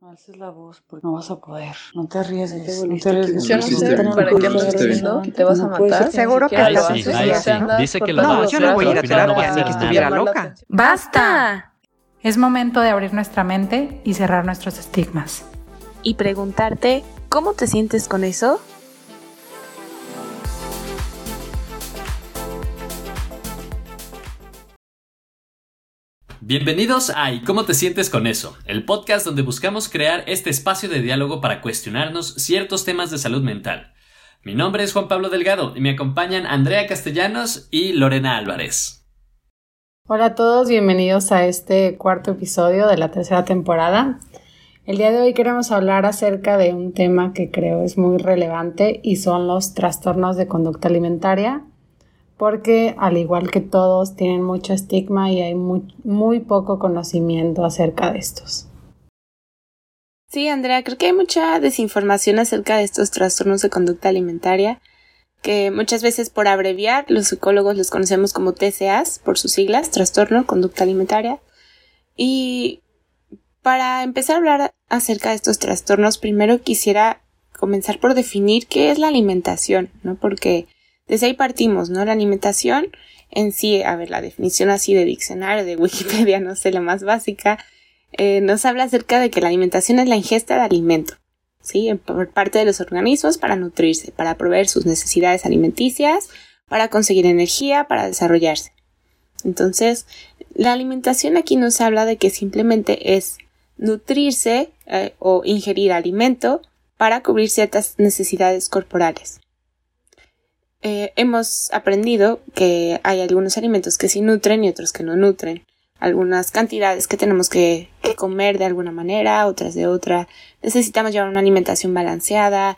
No alces la voz porque no vas a poder. No te arriesgues. No te Yo arriesgues. no Lo sé para qué me estás diciendo que te vas a No matar. Seguro que te andas Dice que lo cortando va a los hacer, yo no voy a ir a terapia, ni que estuviera la loca. ¡Basta! Es momento de abrir nuestra mente y cerrar nuestros estigmas. y preguntarte cómo te sientes con eso. Bienvenidos a ¿Y cómo te sientes con eso? El podcast donde buscamos crear este espacio de diálogo para cuestionarnos ciertos temas de salud mental. Mi nombre es Juan Pablo Delgado y me acompañan Andrea Castellanos y Lorena Álvarez. Hola a todos, bienvenidos a este cuarto episodio de la tercera temporada. El día de hoy queremos hablar acerca de un tema que creo es muy relevante y son los trastornos de conducta alimentaria, porque al igual que todos tienen mucho estigma y hay muy, poco conocimiento acerca de estos. Sí, Andrea, creo que hay mucha desinformación acerca de estos trastornos de conducta alimentaria, que muchas veces por abreviar los psicólogos los conocemos como TCAs, por sus siglas, trastorno conducta alimentaria. Y para empezar a hablar acerca de estos trastornos, primero quisiera comenzar por definir qué es la alimentación, ¿no? Porque desde ahí partimos, ¿no? La alimentación en sí, a ver, la definición así de diccionario, de Wikipedia, no sé, la más básica, eh, nos habla acerca de que la alimentación es la ingesta de alimento, ¿sí? Por parte de los organismos para nutrirse, para proveer sus necesidades alimenticias, para conseguir energía, para desarrollarse. Entonces, la alimentación aquí nos habla de que simplemente es nutrirse eh, o ingerir alimento para cubrir ciertas necesidades corporales. Eh, hemos aprendido que hay algunos alimentos que sí nutren y otros que no nutren. Algunas cantidades que tenemos que, que comer de alguna manera, otras de otra. Necesitamos llevar una alimentación balanceada,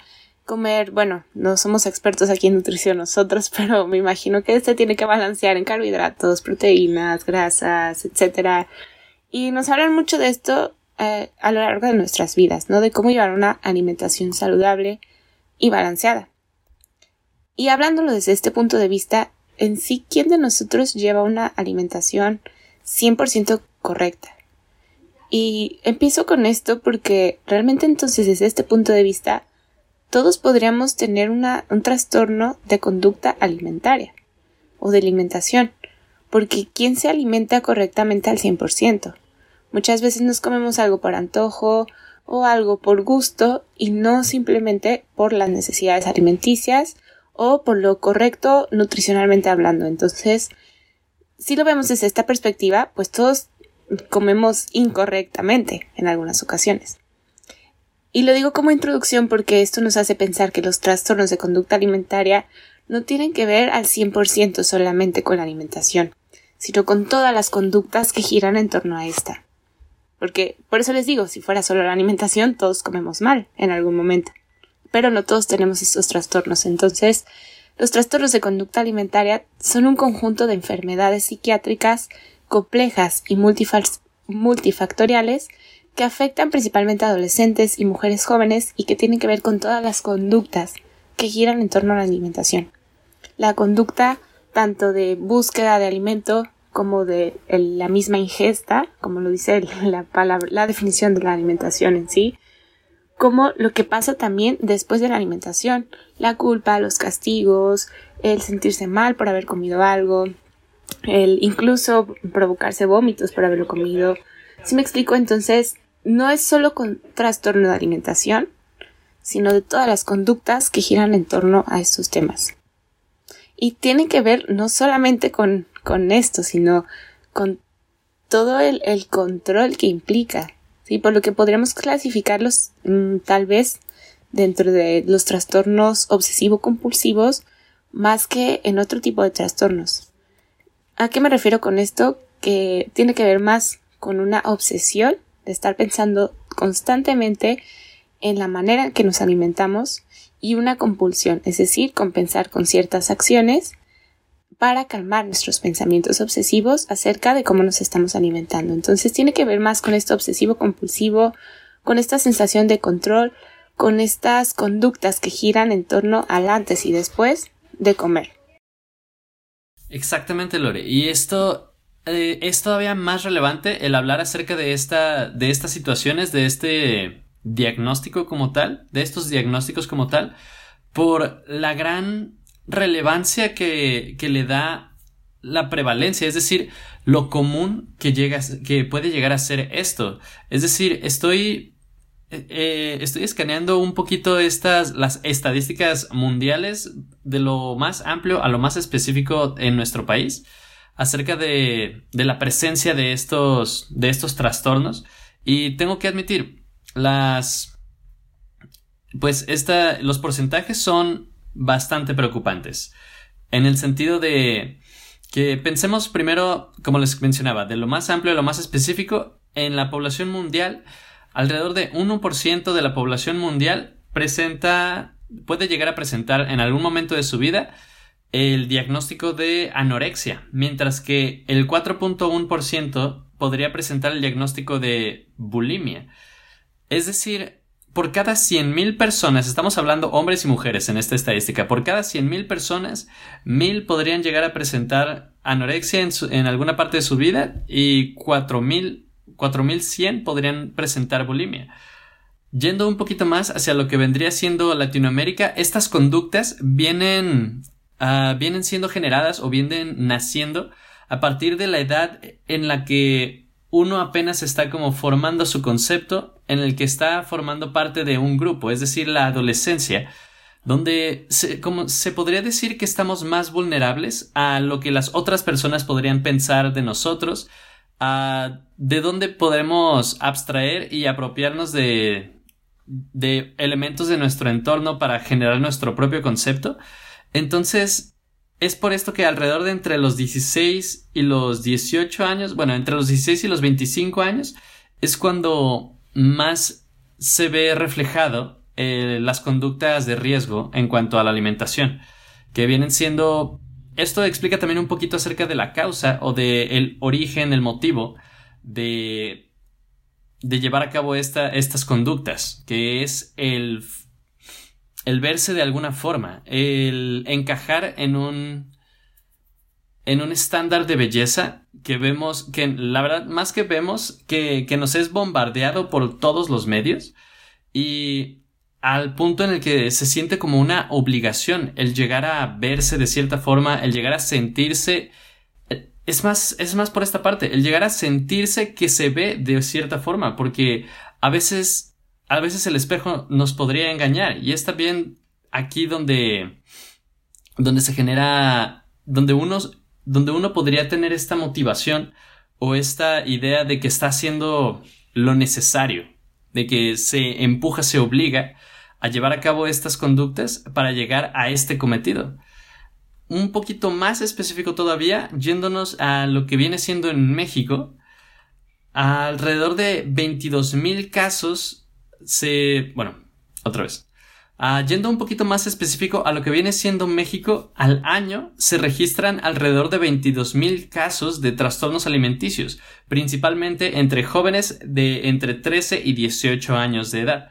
comer, bueno, no somos expertos aquí en nutrición nosotros, pero me imagino que se tiene que balancear en carbohidratos, proteínas, grasas, etcétera. Y nos hablan mucho de esto eh, a lo largo de nuestras vidas, ¿no? De cómo llevar una alimentación saludable y balanceada. Y hablándolo desde este punto de vista, en sí, ¿quién de nosotros lleva una alimentación 100% correcta? Y empiezo con esto porque realmente entonces desde este punto de vista, todos podríamos tener una, un trastorno de conducta alimentaria o de alimentación, porque ¿quién se alimenta correctamente al 100%? Muchas veces nos comemos algo por antojo o algo por gusto y no simplemente por las necesidades alimenticias o por lo correcto nutricionalmente hablando. Entonces, si lo vemos desde esta perspectiva, pues todos comemos incorrectamente en algunas ocasiones. Y lo digo como introducción porque esto nos hace pensar que los trastornos de conducta alimentaria no tienen que ver al 100% solamente con la alimentación, sino con todas las conductas que giran en torno a esta. Porque, por eso les digo, si fuera solo la alimentación, todos comemos mal en algún momento. Pero no todos tenemos estos trastornos. Entonces, los trastornos de conducta alimentaria son un conjunto de enfermedades psiquiátricas complejas y multifactoriales que afectan principalmente a adolescentes y mujeres jóvenes y que tienen que ver con todas las conductas que giran en torno a la alimentación. La conducta tanto de búsqueda de alimento como de la misma ingesta, como lo dice la, palabra, la definición de la alimentación en sí, como lo que pasa también después de la alimentación, la culpa, los castigos, el sentirse mal por haber comido algo, el incluso provocarse vómitos por haberlo comido. Si me explico, entonces no es solo con trastorno de alimentación, sino de todas las conductas que giran en torno a estos temas. Y tiene que ver no solamente con, con esto, sino con todo el, el control que implica, ¿sí? por lo que podríamos clasificarlos mmm, tal vez dentro de los trastornos obsesivo-compulsivos más que en otro tipo de trastornos. ¿A qué me refiero con esto? Que tiene que ver más con una obsesión de estar pensando constantemente en la manera en que nos alimentamos y una compulsión, es decir, compensar con ciertas acciones para calmar nuestros pensamientos obsesivos acerca de cómo nos estamos alimentando. Entonces tiene que ver más con esto obsesivo compulsivo, con esta sensación de control, con estas conductas que giran en torno al antes y después de comer. Exactamente, Lore. Y esto eh, es todavía más relevante el hablar acerca de esta, de estas situaciones, de este diagnóstico como tal, de estos diagnósticos como tal, por la gran relevancia que, que le da la prevalencia, es decir, lo común que llega, que puede llegar a ser esto. Es decir, estoy, eh, estoy escaneando un poquito estas, las estadísticas mundiales de lo más amplio a lo más específico en nuestro país acerca de, de la presencia de estos, de estos trastornos. Y tengo que admitir, las, pues esta, los porcentajes son bastante preocupantes. En el sentido de que pensemos primero, como les mencionaba, de lo más amplio a lo más específico, en la población mundial, alrededor de 1% de la población mundial presenta, puede llegar a presentar en algún momento de su vida el diagnóstico de anorexia, mientras que el 4.1% podría presentar el diagnóstico de bulimia. Es decir, por cada 100.000 personas, estamos hablando hombres y mujeres en esta estadística, por cada 100.000 personas, 1.000 podrían llegar a presentar anorexia en, alguna parte de su vida y 4.000, 4.100 podrían presentar bulimia. Yendo un poquito más hacia lo que vendría siendo Latinoamérica, estas conductas vienen Ah, vienen siendo generadas o vienen naciendo a partir de la edad en la que uno apenas está como formando su concepto, en el que está formando parte de un grupo, es decir, la adolescencia, donde se, como se podría decir que estamos más vulnerables a lo que las otras personas podrían pensar de nosotros, a de dónde podremos abstraer y apropiarnos de, de elementos de nuestro entorno para generar nuestro propio concepto. Entonces, es por esto que alrededor de entre los 16 y los 18 años, bueno, entre los 16 y los 25 años, es cuando más se ve reflejado eh, las conductas de riesgo en cuanto a la alimentación, que vienen siendo... Esto explica también un poquito acerca de la causa o del el origen, el motivo de, de llevar a cabo esta, estas conductas, que es el el verse de alguna forma, el encajar en un en un estándar de belleza que vemos, que la verdad, más que vemos, que, que nos es bombardeado por todos los medios y al punto en el que se siente como una obligación el llegar a verse de cierta forma, el llegar a sentirse es más, es más por esta parte, el llegar a sentirse que se ve de cierta forma, porque a veces a veces el espejo nos podría engañar y es también aquí donde donde se genera donde uno donde uno podría tener esta motivación o esta idea de que está haciendo lo necesario, de que se empuja, se obliga a llevar a cabo estas conductas para llegar a este cometido. Un poquito más específico todavía, yéndonos a lo que viene siendo en México, alrededor de 22.000 casos se... Bueno, otra vez. Ah, yendo un poquito más específico a lo que viene siendo México, al año se registran alrededor de 22.000 casos de trastornos alimenticios, principalmente entre jóvenes de entre 13 y 18 años de edad.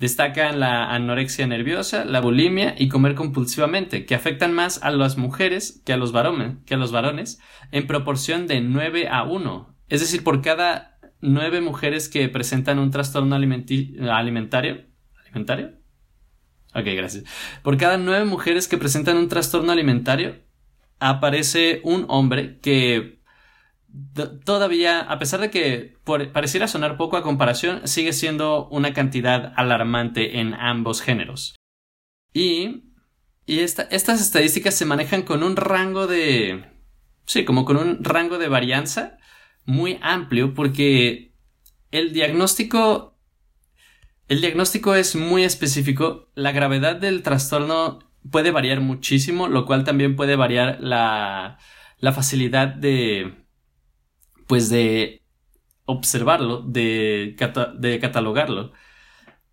Destacan la anorexia nerviosa, la bulimia y comer compulsivamente, que afectan más a las mujeres que a los varones, que a los varones en proporción de 9 a 1. Es decir, por cada nueve mujeres que presentan un trastorno alimentario. ¿Alimentario? Ok, gracias. Por cada nueve mujeres que presentan un trastorno alimentario, aparece un hombre que todavía, a pesar de que pareciera sonar poco a comparación, sigue siendo una cantidad alarmante en ambos géneros. Y, y estas estadísticas se manejan con un rango de... Sí, como con un rango de varianza muy amplio porque el diagnóstico el diagnóstico es muy específico, la gravedad del trastorno puede variar muchísimo, lo cual también puede variar la, la facilidad de pues de observarlo, de, de catalogarlo.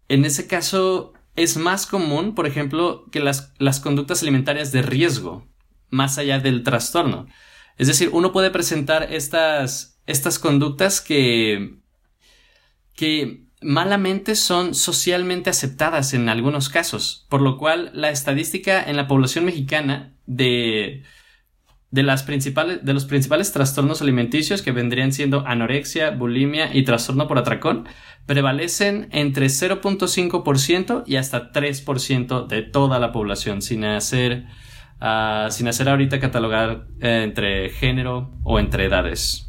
En ese caso es más común, por ejemplo, que las, las conductas alimentarias de riesgo, más allá del trastorno. Es decir, uno puede presentar estas estas conductas que, que malamente son socialmente aceptadas en algunos casos, por lo cual la estadística en la población mexicana de, de, las principales, de los principales trastornos alimenticios que vendrían siendo anorexia, bulimia y trastorno por atracón, prevalecen entre 0.5% y hasta 3% de toda la población, sin hacer, ah, sin hacer ahorita catalogar eh, entre género o entre edades.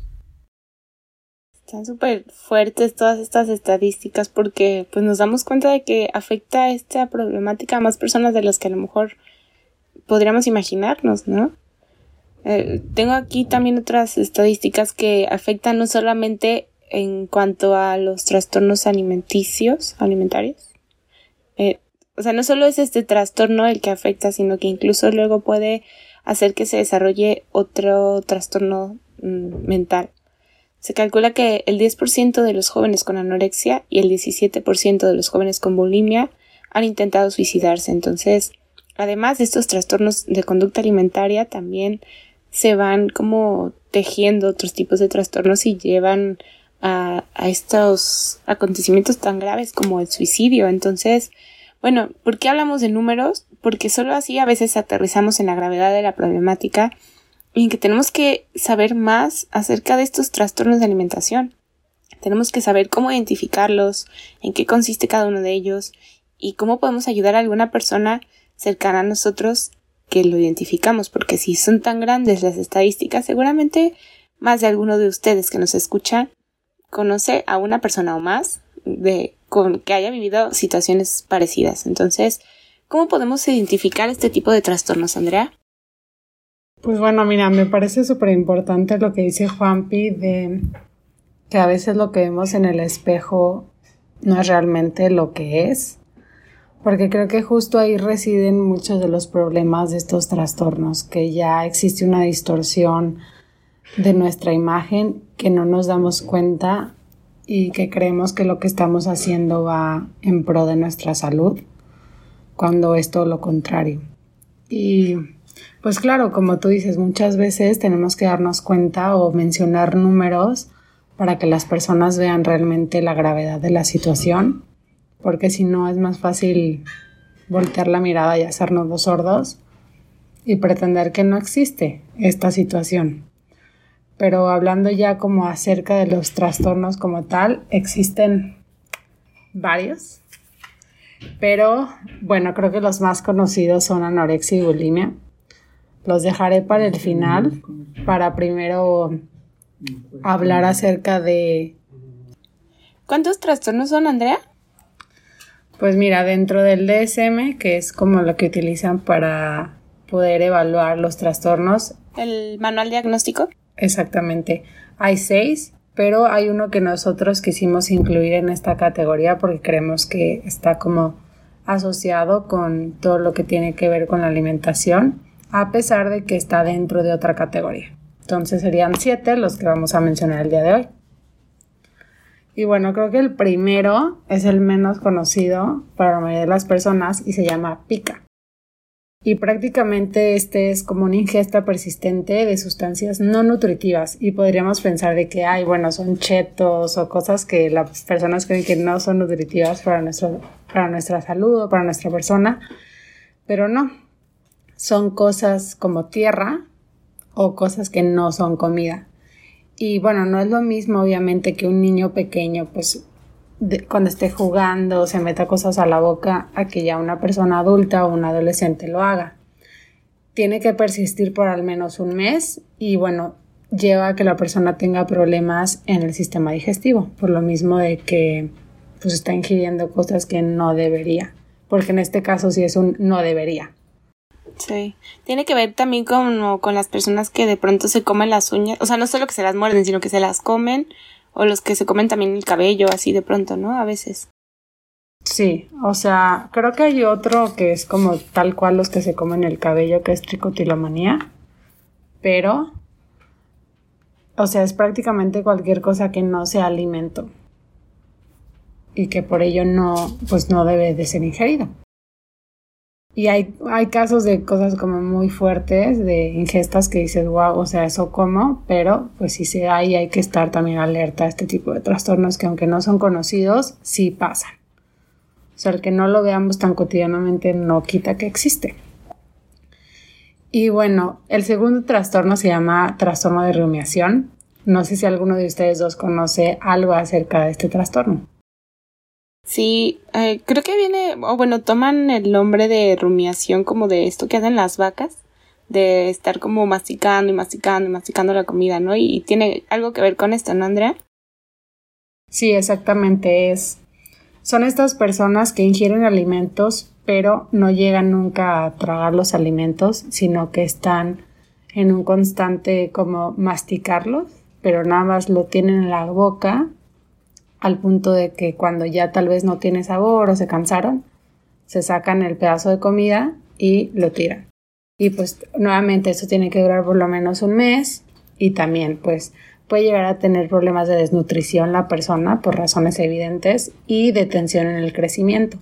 Están súper fuertes todas estas estadísticas porque pues nos damos cuenta de que afecta esta problemática a más personas de las que a lo mejor podríamos imaginarnos, ¿no? Eh, tengo aquí también otras estadísticas que afectan no solamente en cuanto a los trastornos alimenticios, alimentarios. Eh, o sea, no solo es este trastorno el que afecta, sino que incluso luego puede hacer que se desarrolle otro trastorno mm, mental. Se calcula que el 10% de los jóvenes con anorexia y el 17% de los jóvenes con bulimia han intentado suicidarse. Entonces, además de estos trastornos de conducta alimentaria, también se van como tejiendo otros tipos de trastornos y llevan a, a estos acontecimientos tan graves como el suicidio. Entonces, bueno, ¿por qué hablamos de números? Porque solo así a veces aterrizamos en la gravedad de la problemática y en que tenemos que saber más acerca de estos trastornos de alimentación. Tenemos que saber cómo identificarlos, en qué consiste cada uno de ellos y cómo podemos ayudar a alguna persona cercana a nosotros que lo identificamos, porque si son tan grandes las estadísticas, seguramente más de alguno de ustedes que nos escuchan conoce a una persona o más de con que haya vivido situaciones parecidas. Entonces, ¿cómo podemos identificar este tipo de trastornos, Andrea? Pues bueno, mira, me parece súper importante lo que dice Juanpi de que a veces lo que vemos en el espejo no es realmente lo que es, porque creo que justo ahí residen muchos de los problemas de estos trastornos, que ya existe una distorsión de nuestra imagen que no nos damos cuenta y que creemos que lo que estamos haciendo va en pro de nuestra salud, cuando es todo lo contrario. Y pues claro, como tú dices, muchas veces tenemos que darnos cuenta o mencionar números para que las personas vean realmente la gravedad de la situación, porque si no es más fácil voltear la mirada y hacernos los sordos y pretender que no existe esta situación. Pero hablando ya como acerca de los trastornos como tal, existen varios, pero bueno, creo que los más conocidos son anorexia y bulimia los dejaré para el final, para primero hablar acerca de... ¿Cuántos trastornos son, Andrea? Pues mira, dentro del DSM, que es como lo que utilizan para poder evaluar los trastornos. ¿El manual diagnóstico? Exactamente. Hay seis, pero hay uno que nosotros quisimos incluir en esta categoría porque creemos que está como asociado con todo lo que tiene que ver con la alimentación a pesar de que está dentro de otra categoría. Entonces serían siete los que vamos a mencionar el día de hoy. Y bueno, creo que el primero es el menos conocido para la mayoría de las personas y se llama pica. Y prácticamente este es como una ingesta persistente de sustancias no nutritivas y podríamos pensar de que, ay, bueno, son chetos o cosas que las personas creen que no son nutritivas para, nuestro, para nuestra salud o para nuestra persona, pero no, son cosas como tierra o cosas que no son comida. Y bueno, no es lo mismo obviamente que un niño pequeño pues cuando esté jugando se meta cosas a la boca a que ya una persona adulta o un adolescente lo haga. Tiene que persistir por al menos un mes y bueno, lleva a que la persona tenga problemas en el sistema digestivo, por lo mismo de que pues está ingiriendo cosas que no debería, porque en este caso sí es un no debería. Sí. Tiene que ver también con, con las personas que de pronto se comen las uñas. O sea, no solo que se las muerden, sino que se las comen. O los que se comen también el cabello, así de pronto, ¿no? A veces. Sí, o sea, creo que hay otro que es como tal cual los que se comen el cabello, que es tricotilomanía. Pero, o sea, es prácticamente cualquier cosa que no sea alimento. Y que por ello no, pues no debe de ser ingerido. Y hay, hay casos de cosas como muy fuertes, de ingestas que dices, wow, o sea, eso como, pero pues si se da y hay que estar también alerta a este tipo de trastornos que aunque no son conocidos, sí pasan. O sea, el que no lo veamos tan cotidianamente no quita que existe. Y bueno, el segundo trastorno se llama trastorno de rumiación. No sé si alguno de ustedes dos conoce algo acerca de este trastorno. Sí, eh, creo que viene, o bueno, toman el nombre de rumiación como de esto que hacen las vacas, de estar como masticando y masticando y masticando la comida, ¿no? Y, tiene algo que ver con esto, ¿no, Andrea? Sí, exactamente es. Son estas personas que ingieren alimentos, pero no llegan nunca a tragar los alimentos, sino que están en un constante como masticarlos, pero nada más lo tienen en la boca al punto de que cuando ya tal vez no tiene sabor o se cansaron, se sacan el pedazo de comida y lo tiran. Y pues nuevamente esto tiene que durar por lo menos un mes y también pues puede llegar a tener problemas de desnutrición la persona por razones evidentes y de tensión en el crecimiento.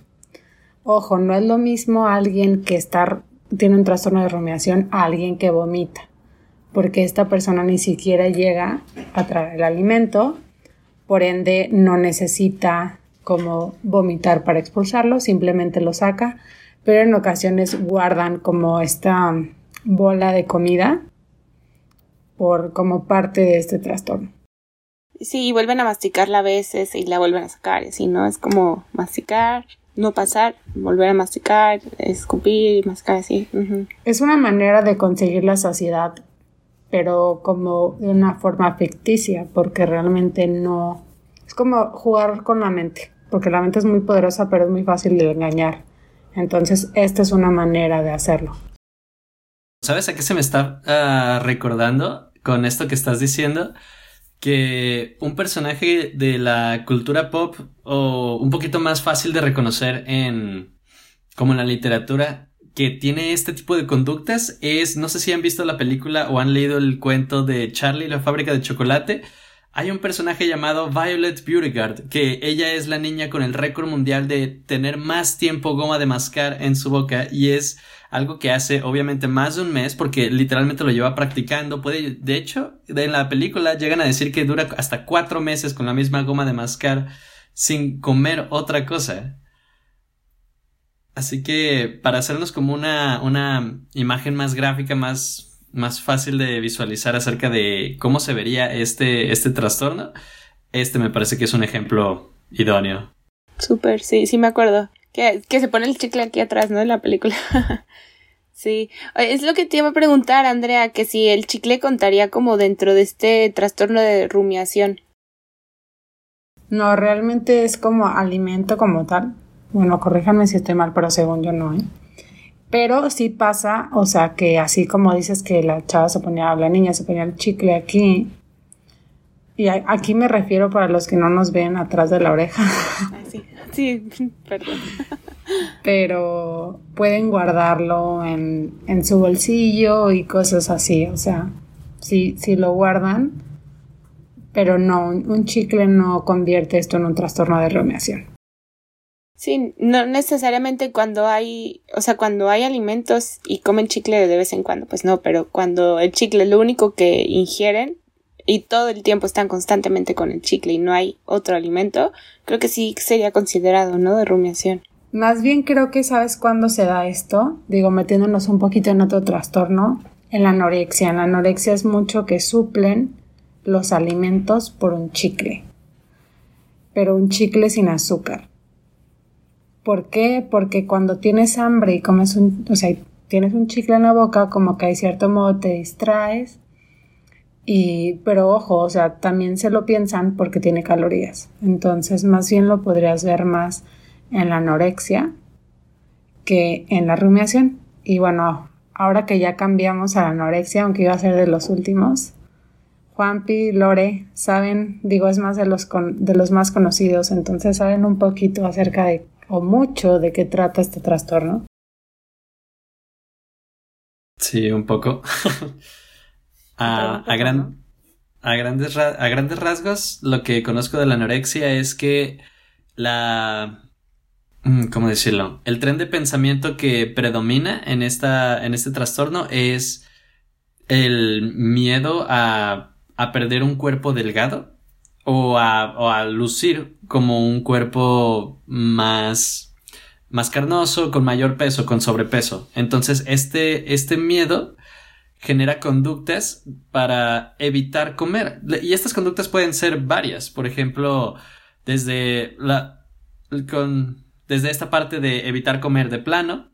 Ojo, no es lo mismo alguien que está, tiene un trastorno de rumiación a alguien que vomita, porque esta persona ni siquiera llega a traer el alimento por ende no necesita como vomitar para expulsarlo, simplemente lo saca, pero en ocasiones guardan como esta bola de comida por como parte de este trastorno. Sí, y vuelven a masticarla a veces y la vuelven a sacar, así, ¿no? Es como masticar, no pasar, volver a masticar, escupir, masticar así. Es una manera de conseguir la saciedad pero como de una forma ficticia, porque realmente no... Es como jugar con la mente, porque la mente es muy poderosa, pero es muy fácil de engañar. Entonces, esta es una manera de hacerlo. ¿Sabes a qué se me está ah, recordando con esto que estás diciendo? Que un personaje de la cultura pop o un poquito más fácil de reconocer en como en la literatura que tiene este tipo de conductas es, no sé si han visto la película o han leído el cuento de Charlie, la fábrica de chocolate. Hay un personaje llamado Violet Beauregard, que ella es la niña con el récord mundial de tener más tiempo goma de mascar en su boca y es algo que hace obviamente más de un mes porque literalmente lo lleva practicando. Puede, de hecho, en la película llegan a decir que dura hasta cuatro meses con la misma goma de mascar sin comer otra cosa. Así que para hacernos como una, una imagen más gráfica, más, más fácil de visualizar acerca de cómo se vería este, este trastorno, este me parece que es un ejemplo idóneo. Súper, sí, sí me acuerdo. Que, que se pone el chicle aquí atrás, ¿no? En la película. sí. Es lo que te iba a preguntar, Andrea, que si el chicle contaría como dentro de este trastorno de rumiación. No, realmente es como alimento como tal. Bueno, corríjanme si estoy mal, pero según yo no, ¿eh? Pero sí pasa, o sea, que así como dices que la chava se ponía, la niña se ponía el chicle aquí, y aquí me refiero para los que no nos ven atrás de la oreja. Sí, sí, perdón. Pero pueden guardarlo en, en, su bolsillo y cosas así, o sea, sí, sí lo guardan, pero no, un chicle no convierte esto en un trastorno de rumiación. Sí, no necesariamente cuando hay, o sea, cuando hay alimentos y comen chicle de vez en cuando, pues no, pero cuando el chicle es lo único que ingieren y todo el tiempo están constantemente con el chicle y no hay otro alimento, creo que sí sería considerado, ¿no? De rumiación. Más bien creo que sabes cuándo se da esto, digo, metiéndonos un poquito en otro trastorno, en la anorexia. En la anorexia es mucho que suplen los alimentos por un chicle, pero un chicle sin azúcar. ¿Por qué? Porque cuando tienes hambre y comes un, o sea, tienes un chicle en la boca, como que hay cierto modo te distraes. Y, pero ojo, o sea, también se lo piensan porque tiene calorías. Entonces, más bien lo podrías ver más en la anorexia que en la rumiación. Y bueno, ahora que ya cambiamos a la anorexia, aunque iba a ser de los últimos, Juanpi, Lore, saben, digo, es más de los, de los más conocidos, entonces saben un poquito acerca de o mucho de qué trata este trastorno? Sí, un poco. a, a, gran, a, grandes a grandes rasgos, lo que conozco de la anorexia es que la... Mm, ¿Cómo decirlo? El tren de pensamiento que predomina en, esta, en este trastorno es el miedo a, a perder un cuerpo delgado o a, lucir como un cuerpo más, más carnoso, con mayor peso, con sobrepeso. Entonces, este, este miedo genera conductas para evitar comer. Y estas conductas pueden ser varias. Por ejemplo, desde la con desde esta parte de evitar comer de plano.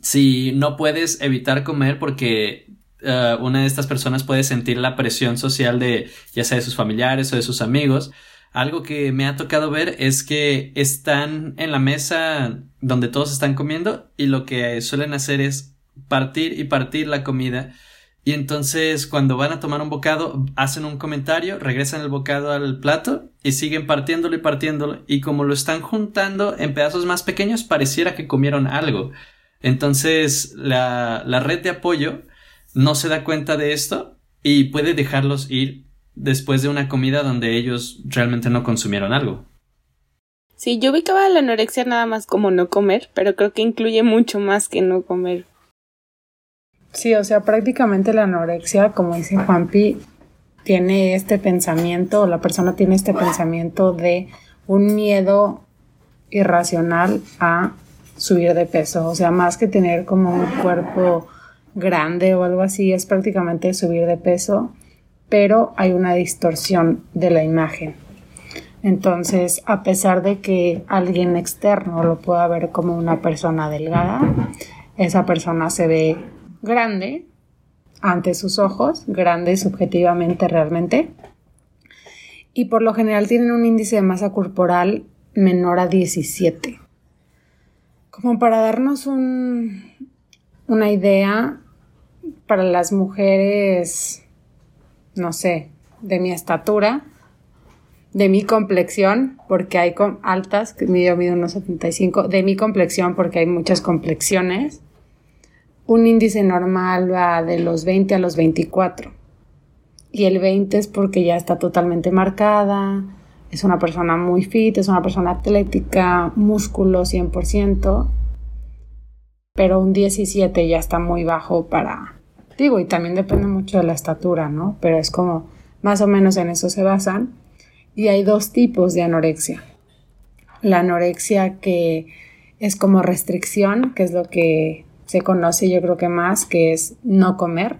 Si no puedes evitar comer porque eh, una de estas personas puede sentir la presión social de ya sea de sus familiares o de sus amigos, algo que me ha tocado ver es que están en la mesa donde todos están comiendo y lo que suelen hacer es partir y partir la comida. Y entonces cuando van a tomar un bocado hacen un comentario, regresan el bocado al plato y siguen partiéndolo y partiéndolo. Y como lo están juntando en pedazos más pequeños pareciera que comieron algo. Entonces la, la red de apoyo no se da cuenta de esto y puede dejarlos ir después de una comida donde ellos realmente no consumieron algo. Sí, yo ubicaba la anorexia nada más como no comer, pero creo que incluye mucho más que no comer. Sí, o sea, prácticamente la anorexia, como dice Juanpi, tiene este pensamiento, la persona tiene este pensamiento de un miedo irracional a subir de peso. O sea, más que tener como un cuerpo grande o algo así, es prácticamente subir de peso, pero hay una distorsión de la imagen. Entonces, a pesar de que alguien externo lo pueda ver como una persona delgada, esa persona se ve grande ante sus ojos, grande subjetivamente realmente, y por lo general tienen un índice de masa corporal menor a 17. Como para darnos un, una idea, para las mujeres, no sé, de mi estatura, de mi complexión, porque hay altas, que yo mido unos 75, de mi complexión, porque hay muchas complexiones, un índice normal va de los 20 a los 24. Y el 20 es porque ya está totalmente marcada, es una persona muy fit, es una persona atlética, músculo 100%, pero un 17 ya está muy bajo para, digo, y también depende mucho de la estatura, ¿no? Pero es como, más o menos en eso se basan. Y hay dos tipos de anorexia. La anorexia que es como restricción, que es lo que se conoce yo creo que más, que es no comer.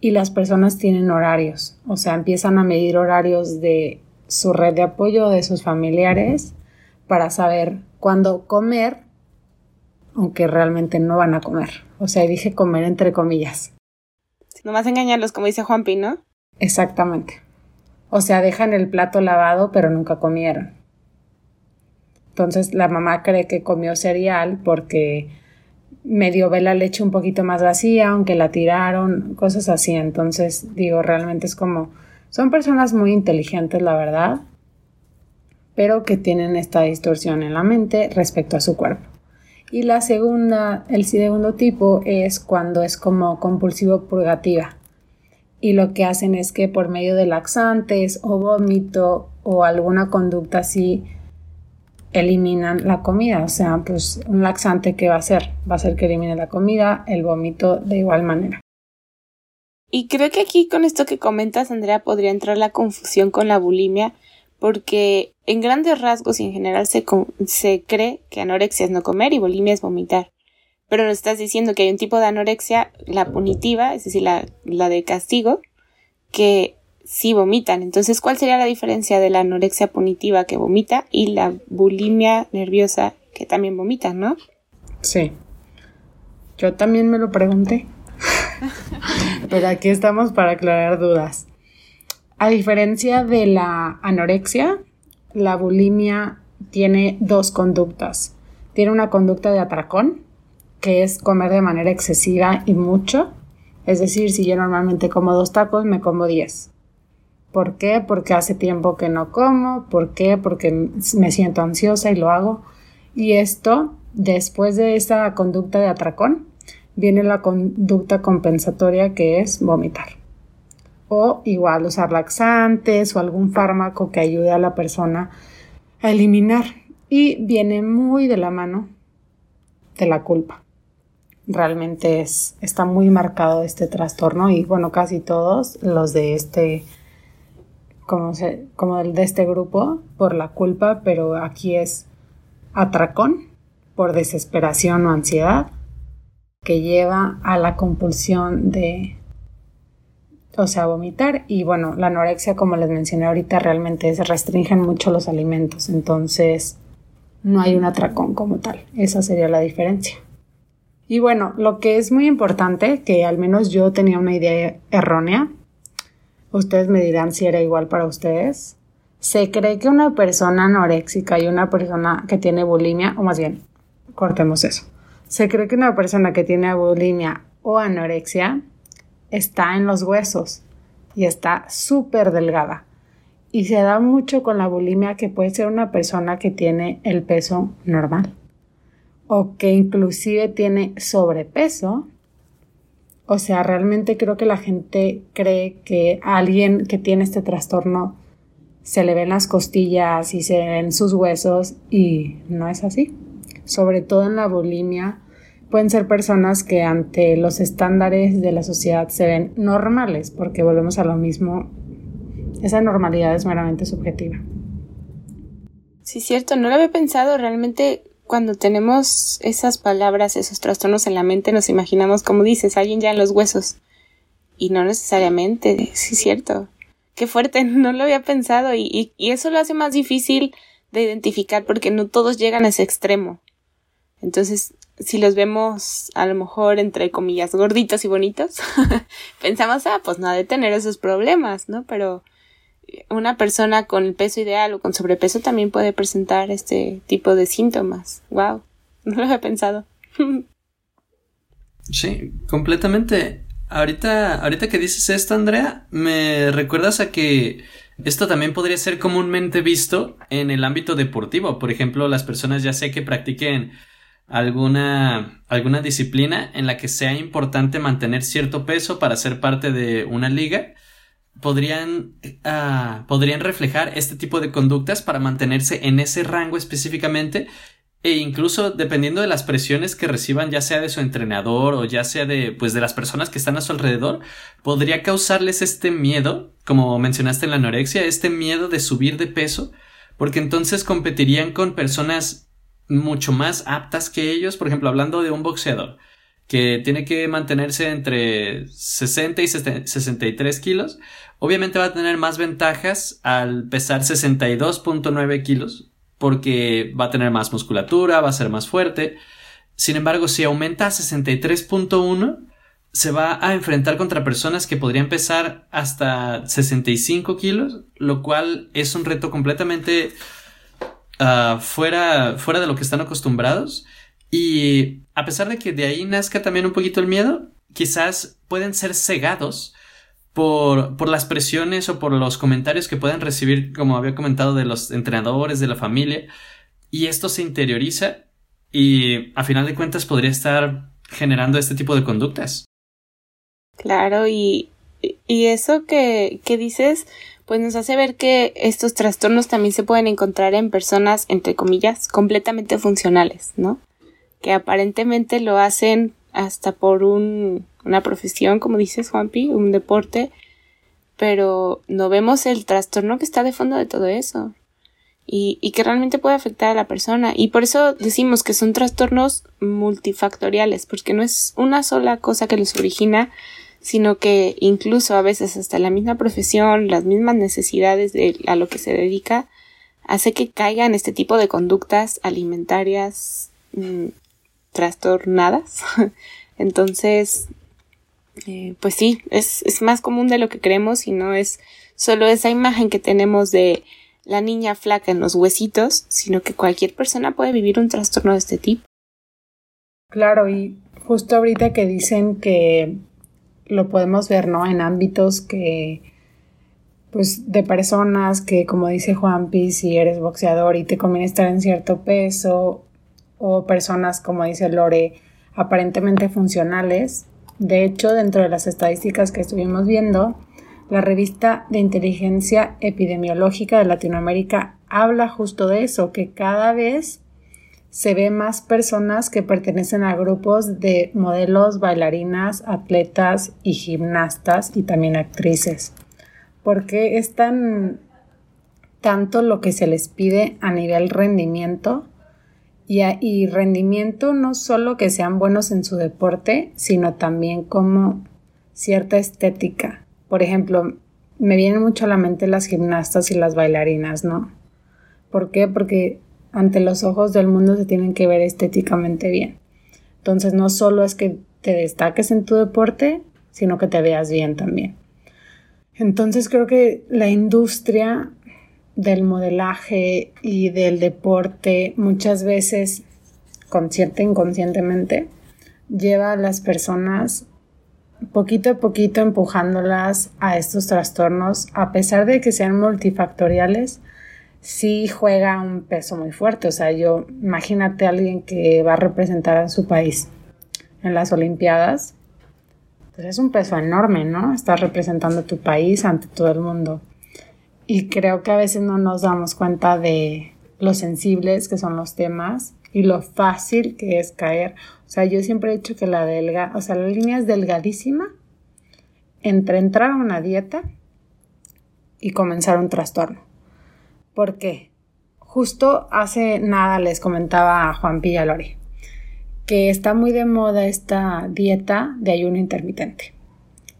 Y las personas tienen horarios, o sea, empiezan a medir horarios de su red de apoyo, de sus familiares, para saber cuándo comer, aunque realmente no van a comer. O sea, dije comer entre comillas. Nomás engañarlos, como dice Juan Pino. Exactamente. O sea, dejan el plato lavado, pero nunca comieron. Entonces la mamá cree que comió cereal porque medio ve la leche un poquito más vacía, aunque la tiraron, cosas así. Entonces, digo, realmente es como, son personas muy inteligentes, la verdad, pero que tienen esta distorsión en la mente respecto a su cuerpo. Y la segunda, el segundo tipo es cuando es como compulsivo purgativa. Y lo que hacen es que por medio de laxantes o vómito o alguna conducta así eliminan la comida. O sea, pues un laxante que va a hacer, va a ser que elimine la comida, el vómito de igual manera. Y creo que aquí con esto que comentas, Andrea, podría entrar la confusión con la bulimia, porque en grandes rasgos y en general se, se cree que anorexia es no comer y bulimia es vomitar. Pero nos estás diciendo que hay un tipo de anorexia, la punitiva, es decir, la, la de castigo, que sí vomitan. Entonces, ¿cuál sería la diferencia de la anorexia punitiva que vomita y la bulimia nerviosa que también vomita, no? Sí. Yo también me lo pregunté. Pero aquí estamos para aclarar dudas. A diferencia de la anorexia, la bulimia tiene dos conductas. Tiene una conducta de atracón, que es comer de manera excesiva y mucho. Es decir, si yo normalmente como dos tacos, me como diez. ¿Por qué? Porque hace tiempo que no como. ¿Por qué? Porque me siento ansiosa y lo hago. Y esto, después de esa conducta de atracón, viene la conducta compensatoria que es vomitar. O igual usar laxantes o algún fármaco que ayude a la persona a eliminar. Y viene muy de la mano de la culpa. Realmente es, está muy marcado este trastorno y bueno, casi todos los de este como, como el de este grupo por la culpa, pero aquí es atracón por desesperación o ansiedad que lleva a la compulsión de o sea, vomitar. Y bueno, la anorexia, como les mencioné ahorita, realmente se restringen mucho los alimentos. Entonces, no hay un atracón como tal. Esa sería la diferencia. Y bueno, lo que es muy importante, que al menos yo tenía una idea errónea, ustedes me dirán si era igual para ustedes. Se cree que una persona anoréxica y una persona que tiene bulimia, o más bien, cortemos eso. Se cree que una persona que tiene bulimia o anorexia está en los huesos y está súper delgada. Y se da mucho con la bulimia que puede ser una persona que tiene el peso normal o que inclusive tiene sobrepeso. O sea, realmente creo que la gente cree que a alguien que tiene este trastorno se le ven las costillas y se ven sus huesos y no es así. Sobre todo en la bulimia pueden ser personas que ante los estándares de la sociedad se ven normales, porque volvemos a lo mismo, esa normalidad es meramente subjetiva. Sí, cierto, no lo había pensado, realmente cuando tenemos esas palabras, esos trastornos en la mente, nos imaginamos, como dices, alguien ya en los huesos. Y no necesariamente, sí, cierto. Qué fuerte, no lo había pensado y, y eso lo hace más difícil de identificar porque no todos llegan a ese extremo. Entonces, si los vemos a lo mejor entre comillas gorditos y bonitos, pensamos, ah, pues no ha de tener esos problemas, ¿no? Pero una persona con el peso ideal o con sobrepeso también puede presentar este tipo de síntomas. Wow, no lo había pensado. sí, completamente. Ahorita, ahorita que dices esto, Andrea, me recuerdas a que esto también podría ser comúnmente visto en el ámbito deportivo. Por ejemplo, las personas ya sé que practiquen alguna, alguna disciplina en la que sea importante mantener cierto peso para ser parte de una liga, podrían, uh, podrían reflejar este tipo de conductas para mantenerse en ese rango específicamente e incluso dependiendo de las presiones que reciban ya sea de su entrenador o ya sea de pues de las personas que están a su alrededor podría causarles este miedo como mencionaste en la anorexia este miedo de subir de peso porque entonces competirían con personas mucho más aptas que ellos, por ejemplo, hablando de un boxeador que tiene que mantenerse entre 60 y 63 kilos, obviamente va a tener más ventajas al pesar 62.9 kilos, porque va a tener más musculatura, va a ser más fuerte. Sin embargo, si aumenta a 63.1, se va a enfrentar contra personas que podrían pesar hasta 65 kilos, lo cual es un reto completamente Ah, fuera, fuera de lo que están acostumbrados. Y a pesar de que de ahí nazca también un poquito el miedo, quizás pueden ser cegados por, por las presiones o por los comentarios que pueden recibir, como había comentado, de los entrenadores, de la familia. Y esto se interioriza y a final de cuentas podría estar generando este tipo de conductas. Claro, y, y eso que, que dices, pues nos hace ver que estos trastornos también se pueden encontrar en personas, entre comillas, completamente funcionales, ¿no? Que aparentemente lo hacen hasta por un, una profesión, como dices, Juanpi, un deporte, pero no vemos el trastorno que está de fondo de todo eso y, y que realmente puede afectar a la persona. Y por eso decimos que son trastornos multifactoriales, porque no es una sola cosa que los origina, sino que incluso a veces hasta la misma profesión, las mismas necesidades de a lo que se dedica, hace que caigan este tipo de conductas alimentarias mm, trastornadas. Entonces, eh, pues sí, es, es más común de lo que creemos y no es solo esa imagen que tenemos de la niña flaca en los huesitos, sino que cualquier persona puede vivir un trastorno de este tipo. Claro, y justo ahorita que dicen que lo podemos ver, ¿no? En ámbitos que, pues, de personas que, como dice Juanpi, si eres boxeador y te conviene estar en cierto peso, o personas, como dice Lore, aparentemente funcionales. De hecho, dentro de las estadísticas que estuvimos viendo, la revista de inteligencia epidemiológica de Latinoamérica habla justo de eso, que cada vez se ve más personas que pertenecen a grupos de modelos, bailarinas, atletas y gimnastas y también actrices. Porque es tan tanto lo que se les pide a nivel rendimiento y, y rendimiento no solo que sean buenos en su deporte, sino también como cierta estética, Por ejemplo, me vienen mucho a la mente las gimnastas y las bailarinas, ¿no? ¿Por qué? Porque ante los ojos del mundo se tienen que ver estéticamente bien. Entonces no solo es que te destaques en tu deporte, sino que te veas bien también. Entonces creo que la industria del modelaje y del deporte muchas veces, consciente inconscientemente, lleva a las personas poquito a poquito empujándolas a estos trastornos, a pesar de que sean multifactoriales, sí juega un peso muy fuerte. O sea, yo imagínate a alguien que va a representar a su país en las Olimpiadas, pues es un peso enorme, ¿no? Estás representando a tu país ante todo el mundo. Y creo que a veces no nos damos cuenta de lo sensibles que son los temas y lo fácil que es caer. O sea, yo siempre he dicho que la delga, o sea, la línea es delgadísima entre entrar a una dieta y comenzar un trastorno. ¿Por qué? Justo hace nada les comentaba a Juan Pillalori que está muy de moda esta dieta de ayuno intermitente.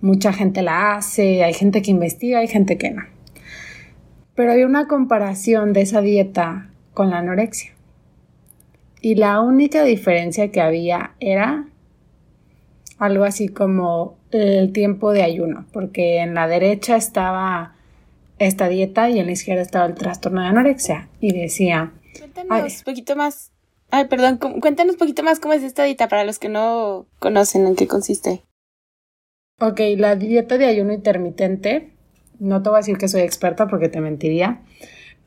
Mucha gente la hace, hay gente que investiga, hay gente que no. Pero hay una comparación de esa dieta con la anorexia. Y la única diferencia que había era algo así como el tiempo de ayuno, porque en la derecha estaba esta dieta y en la izquierda estaba el trastorno de anorexia. Y decía... Cuéntanos un poquito más. Ay, perdón, cuéntanos un poquito más cómo es esta dieta para los que no conocen en qué consiste. Ok, la dieta de ayuno intermitente no te voy a decir que soy experta porque te mentiría,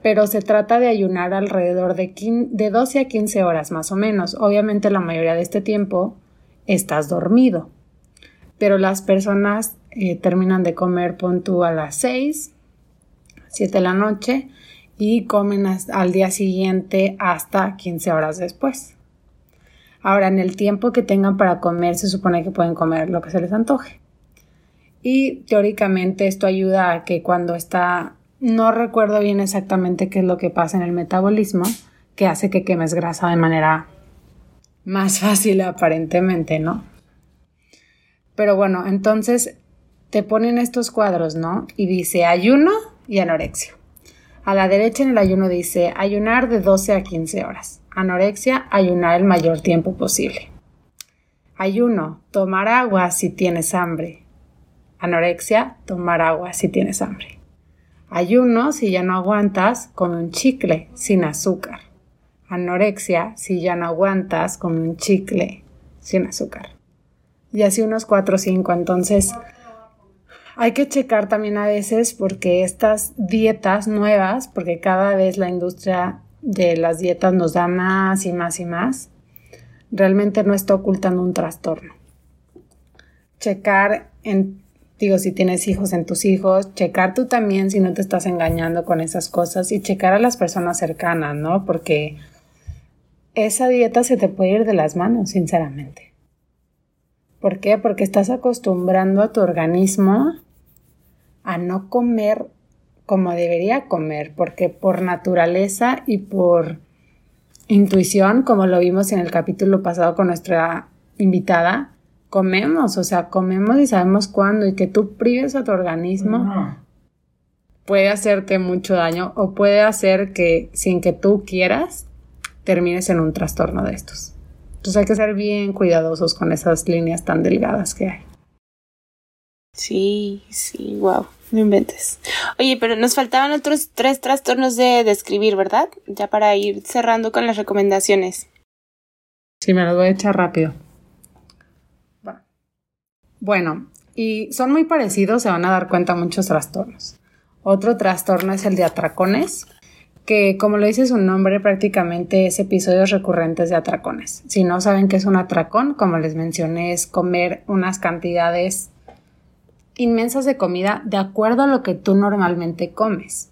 pero se trata de ayunar alrededor de, de 12 a 15 horas más o menos. Obviamente la mayoría de este tiempo estás dormido, pero las personas eh, terminan de comer pon a las 6, 7 de la noche y comen al día siguiente hasta 15 horas después. Ahora, en el tiempo que tengan para comer, se supone que pueden comer lo que se les antoje y teóricamente esto ayuda a que cuando está, no recuerdo bien exactamente qué es lo que pasa en el metabolismo, que hace que quemes grasa de manera más fácil aparentemente, ¿no? Pero bueno, entonces te ponen estos cuadros, ¿no? Y dice ayuno y anorexia. A la derecha en el ayuno dice ayunar de 12 a 15 horas. Anorexia, ayunar el mayor tiempo posible. Ayuno, tomar agua si tienes hambre. Anorexia, tomar agua si tienes hambre. Ayuno, si ya no aguantas, come un chicle sin azúcar. Anorexia, si ya no aguantas, come un chicle sin azúcar. Y así unos 4 o 5. Entonces, hay que checar también a veces porque estas dietas nuevas, porque cada vez la industria de las dietas nos da más y más y más, realmente no está ocultando un trastorno. Checar en digo, si tienes hijos en tus hijos, checar tú también si no te estás engañando con esas cosas y checar a las personas cercanas, ¿no? Porque esa dieta se te puede ir de las manos, sinceramente. ¿Por qué? Porque estás acostumbrando a tu organismo a no comer como debería comer, porque por naturaleza y por intuición, como lo vimos en el capítulo pasado con nuestra invitada, comemos, o sea, comemos y sabemos cuándo y que tú prives a tu organismo puede hacerte mucho daño o puede hacer que sin que tú quieras termines en un trastorno de estos. Entonces hay que ser bien cuidadosos con esas líneas tan delgadas que hay. Sí, sí, wow, no inventes. Oye, pero nos faltaban otros tres trastornos de describir, ¿verdad? Ya para ir cerrando con las recomendaciones. Sí, me los voy a echar rápido. Bueno, y son muy parecidos, se van a dar cuenta muchos trastornos. Otro trastorno es el de atracones, que como lo dice su nombre, prácticamente es episodios recurrentes de atracones. Si no saben qué es un atracón, como les mencioné, es comer unas cantidades inmensas de comida de acuerdo a lo que tú normalmente comes,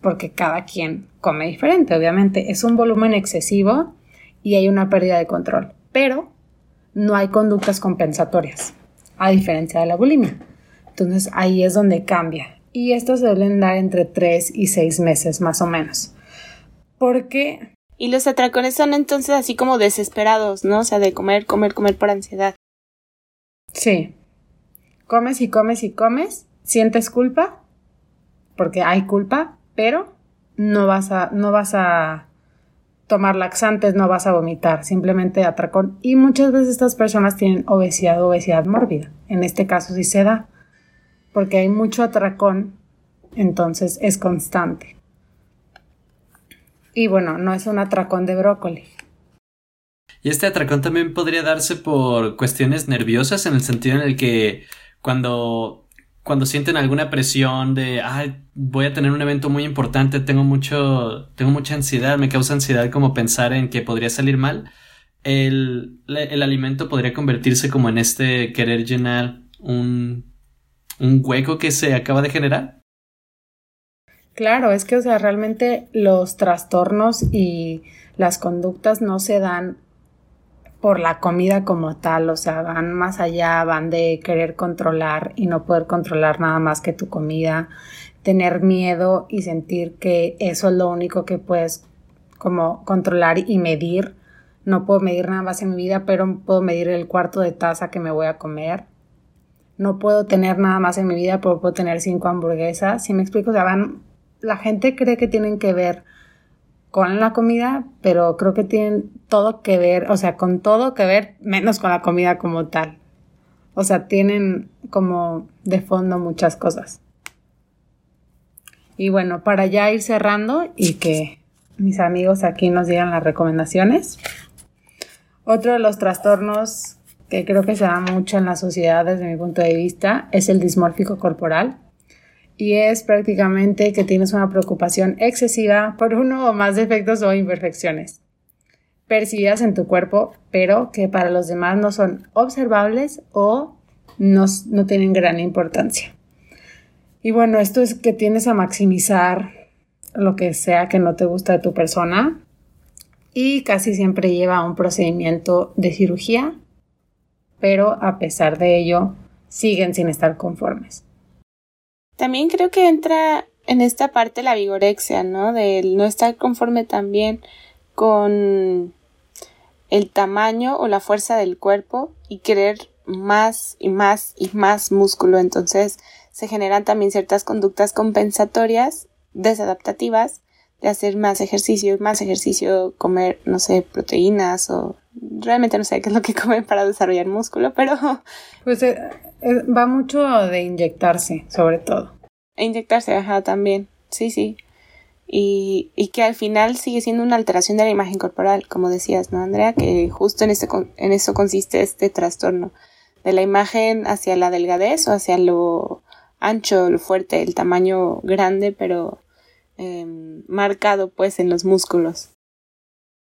porque cada quien come diferente, obviamente. Es un volumen excesivo y hay una pérdida de control, pero no hay conductas compensatorias a diferencia de la bulimia. Entonces ahí es donde cambia. Y estos deben dar entre 3 y 6 meses más o menos. Porque... Y los atracones son entonces así como desesperados, ¿no? O sea, de comer, comer, comer por ansiedad. Sí. Comes y comes y comes sientes culpa, porque hay culpa, pero no vas a, no vas a tomar laxantes, no vas a vomitar, simplemente atracón. Y muchas veces estas personas tienen obesidad obesidad mórbida. En este caso sí se da, porque hay mucho atracón, entonces es constante. Y bueno, no es un atracón de brócoli. Y este atracón también podría darse por cuestiones nerviosas en el sentido en el que cuando cuando sienten alguna presión de, ay, voy a tener un evento muy importante, tengo mucho, tengo mucha ansiedad, me causa ansiedad como pensar en que podría salir mal, el, el alimento podría convertirse como en este querer llenar un, un hueco que se acaba de generar. Claro, es que, o sea, realmente los trastornos y las conductas no se dan por la comida como tal, o sea, van más allá, van de querer controlar y no poder controlar nada más que tu comida, tener miedo y sentir que eso es lo único que puedes como controlar y medir. No puedo medir nada más en mi vida, pero puedo medir el cuarto de taza que me voy a comer. No puedo tener nada más en mi vida, pero puedo tener cinco hamburguesas. Si me explico, o sea, van, la gente cree que tienen que ver con la comida, pero creo que tienen todo que ver, o sea, con todo que ver, menos con la comida como tal. O sea, tienen como de fondo muchas cosas. Y bueno, para ya ir cerrando y que mis amigos aquí nos digan las recomendaciones. Otro de los trastornos que creo que se da mucho en la sociedad desde mi punto de vista es el dismórfico corporal y es prácticamente que tienes una preocupación excesiva por uno o más defectos o imperfecciones percibidas en tu cuerpo, pero que para los demás no son observables o no, no tienen gran importancia. Y bueno, esto es que tienes a maximizar lo que sea que no te gusta de tu persona y casi siempre lleva a un procedimiento de cirugía, pero a pesar de ello siguen sin estar conformes. También creo que entra en esta parte la vigorexia, ¿no? Del no estar conforme también con el tamaño o la fuerza del cuerpo y querer más y más y más músculo. Entonces se generan también ciertas conductas compensatorias, desadaptativas, de hacer más ejercicio, más ejercicio, comer, no sé, proteínas o realmente no sé qué es lo que comen para desarrollar músculo, pero... Pues eh, eh, va mucho de inyectarse, sobre todo. E inyectarse, ajá, también. Sí, sí. Y, y, que al final sigue siendo una alteración de la imagen corporal, como decías, ¿no, Andrea? Que justo en, este, en eso consiste este trastorno. De la imagen hacia la delgadez o hacia lo ancho, lo fuerte, el tamaño grande, pero em, marcado pues en los músculos.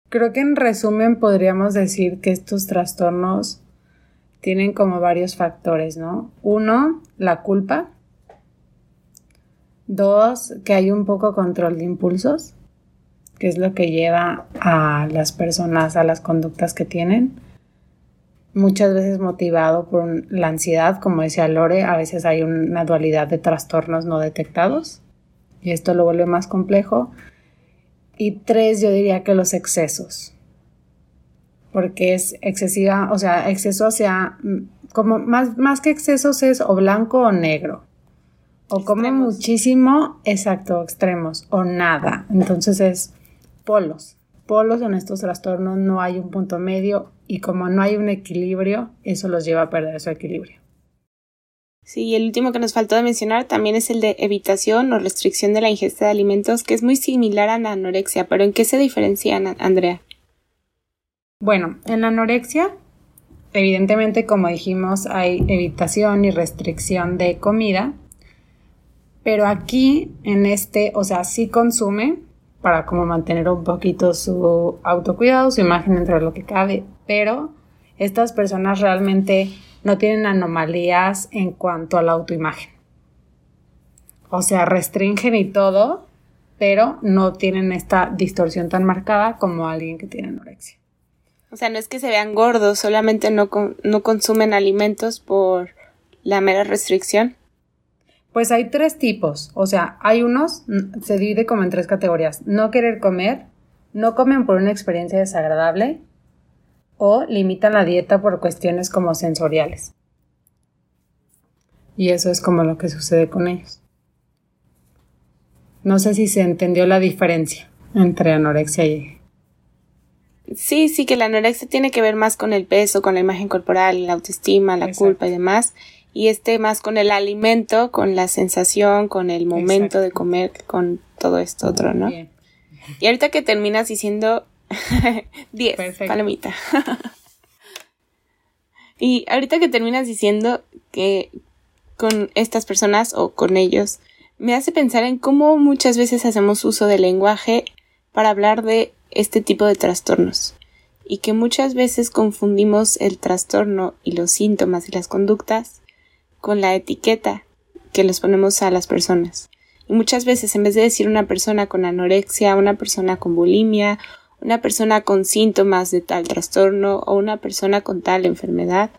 Creo que en resumen podríamos decir que estos trastornos tienen como varios factores, ¿no? Uno, la culpa. Dos, que hay un poco control de impulsos, que es lo que lleva a las personas a las conductas que tienen. Muchas veces motivado por la ansiedad, como decía Lore, a veces hay una dualidad de trastornos no detectados y esto lo vuelve más complejo. Y tres, yo diría que los excesos. Porque es excesiva, o sea, exceso sea, como más, más que excesos es o blanco o negro. O come muchísimo, exacto, extremos, o nada. Entonces es polos. Polos en estos trastornos no hay un punto medio y como no hay un equilibrio, eso los lleva a perder su equilibrio. Sí, el último que nos faltó de mencionar también es el de evitación o restricción de la ingesta de alimentos, que es muy similar a la anorexia, pero ¿en qué se diferencian, Andrea? Bueno, en la anorexia, evidentemente, como dijimos, hay evitación y restricción de comida, pero aquí, en este, o sea, sí consume para como mantener un poquito su autocuidado, su imagen dentro de lo que cabe, pero estas personas realmente no tienen anomalías en cuanto a la autoimagen. O sea, restringen y todo, pero no tienen esta distorsión tan marcada como alguien que tiene anorexia. O sea, no es que se vean gordos, solamente no, no consumen alimentos por la mera restricción. Pues hay tres tipos, o sea, hay unos, se divide como en tres categorías. No querer comer, no comen por una experiencia desagradable o limitan la dieta por cuestiones como sensoriales. Y eso es como lo que sucede con ellos. No sé si se entendió la diferencia entre anorexia y... Sí, sí, que la anorexia tiene que ver más con el peso, con la imagen corporal, la autoestima, la culpa y demás. Y este más con el alimento, con la sensación, con el momento de comer, con todo esto otro, ¿no? Y ahorita que terminas diciendo 10, palomita. y ahorita que terminas diciendo que con estas personas o con ellos me hace pensar en cómo muchas veces hacemos uso del lenguaje para hablar de este tipo de trastornos y que muchas veces confundimos el trastorno y los síntomas y las conductas con la etiqueta que les ponemos a las personas. Y muchas veces en vez de decir una persona con anorexia, una persona con bulimia, una persona con síntomas de tal trastorno o una persona con tal enfermedad,